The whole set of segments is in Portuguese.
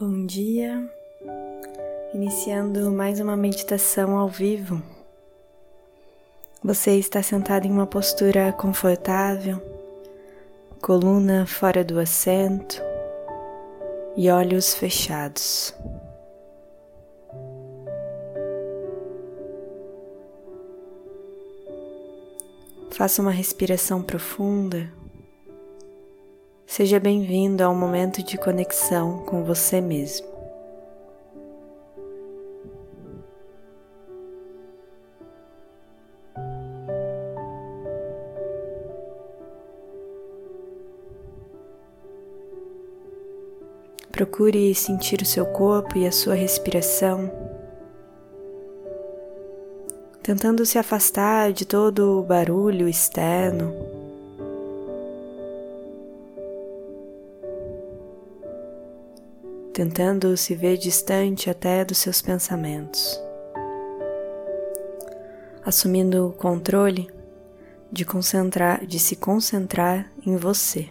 Bom dia, iniciando mais uma meditação ao vivo. Você está sentado em uma postura confortável, coluna fora do assento e olhos fechados. Faça uma respiração profunda. Seja bem-vindo ao momento de conexão com você mesmo. Procure sentir o seu corpo e a sua respiração, tentando se afastar de todo o barulho externo tentando se ver distante até dos seus pensamentos, assumindo o controle de concentrar, de se concentrar em você.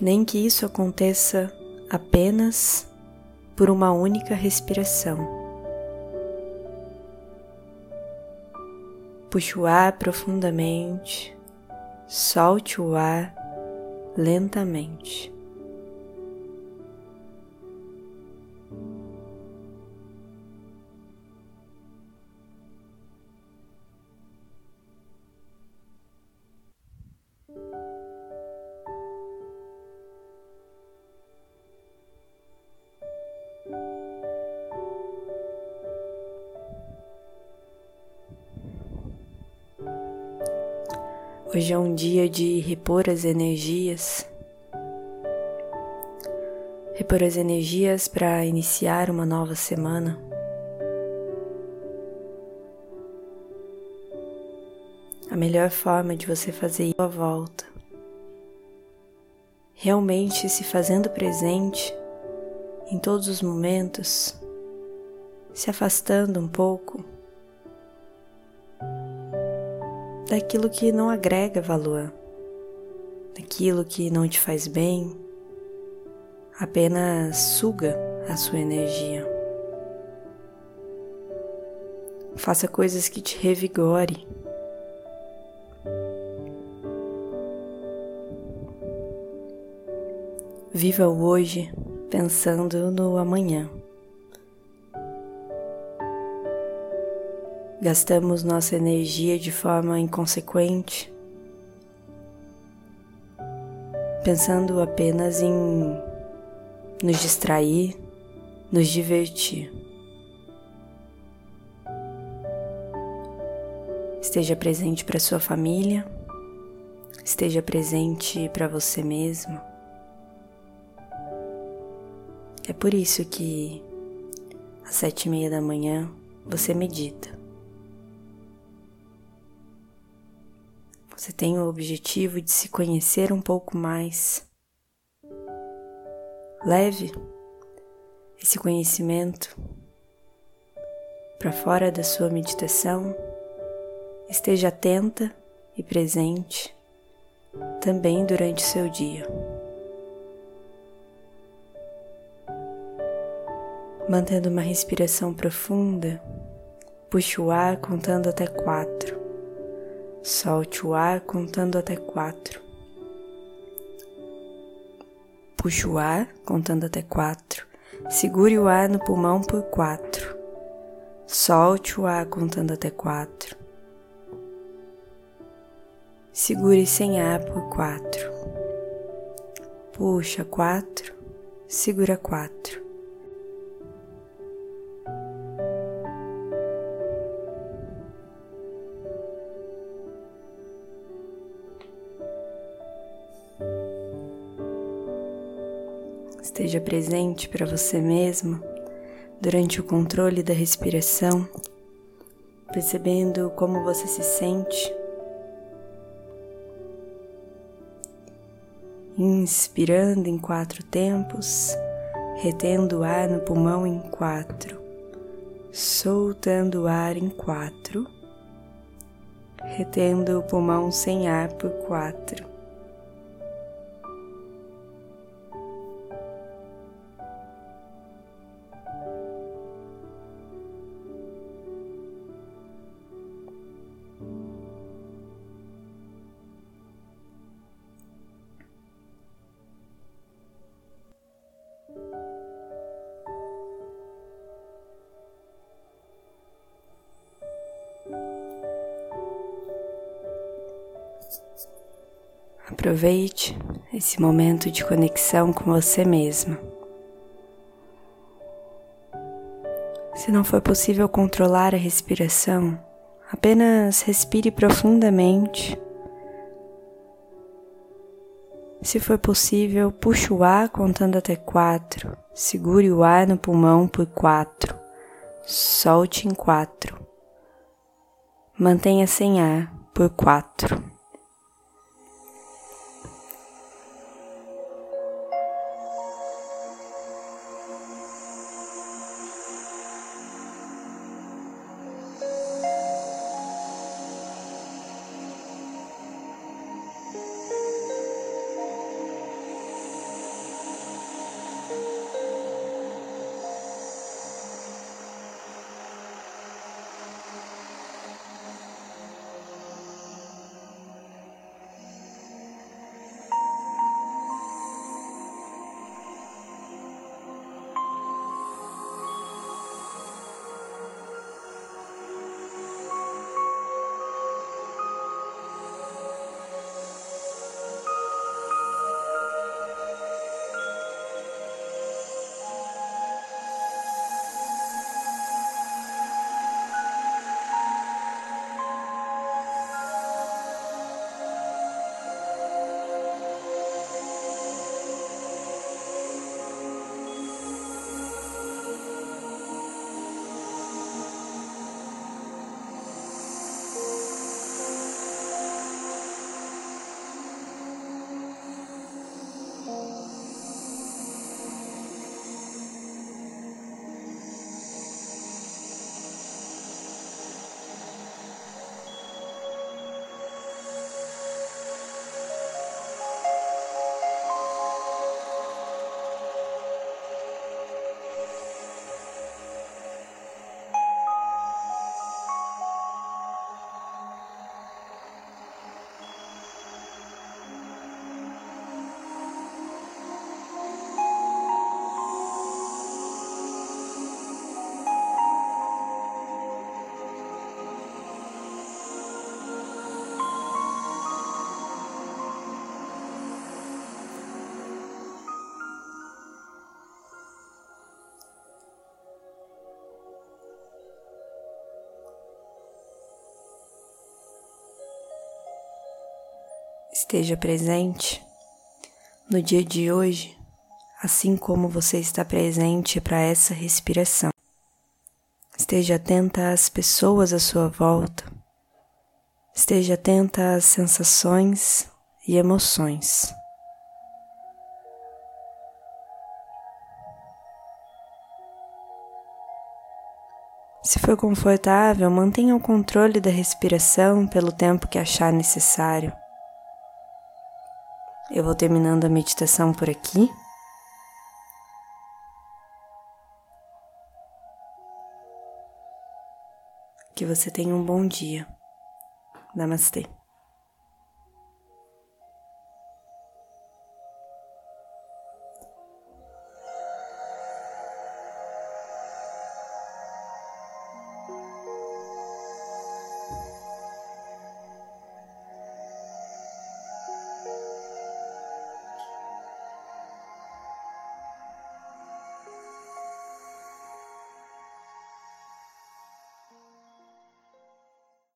Nem que isso aconteça apenas por uma única respiração. Puxe o ar profundamente, solte o ar lentamente. Hoje é um dia de repor as energias, repor as energias para iniciar uma nova semana. A melhor forma de você fazer isso à volta, realmente se fazendo presente em todos os momentos, se afastando um pouco daquilo que não agrega valor, daquilo que não te faz bem, apenas suga a sua energia. Faça coisas que te revigore. Viva o hoje pensando no amanhã. Gastamos nossa energia de forma inconsequente, pensando apenas em nos distrair, nos divertir. Esteja presente para sua família, esteja presente para você mesmo. É por isso que às sete e meia da manhã você medita. Você tem o objetivo de se conhecer um pouco mais. Leve esse conhecimento para fora da sua meditação. Esteja atenta e presente também durante o seu dia. Mantendo uma respiração profunda, puxe o ar contando até quatro. Solte o ar contando até quatro. Puxe o ar contando até quatro. Segure o ar no pulmão por quatro. Solte o ar contando até quatro. Segure sem ar por quatro. Puxa quatro. Segura quatro. Esteja presente para você mesmo durante o controle da respiração, percebendo como você se sente. Inspirando em quatro tempos, retendo o ar no pulmão em quatro, soltando o ar em quatro, retendo o pulmão sem ar por quatro Aproveite esse momento de conexão com você mesma. Se não for possível controlar a respiração, apenas respire profundamente. Se for possível, puxe o ar contando até quatro. Segure o ar no pulmão por quatro. Solte em quatro. Mantenha sem ar por quatro. Esteja presente no dia de hoje, assim como você está presente para essa respiração. Esteja atenta às pessoas à sua volta, esteja atenta às sensações e emoções. Se for confortável, mantenha o controle da respiração pelo tempo que achar necessário. Eu vou terminando a meditação por aqui. Que você tenha um bom dia. Namastê.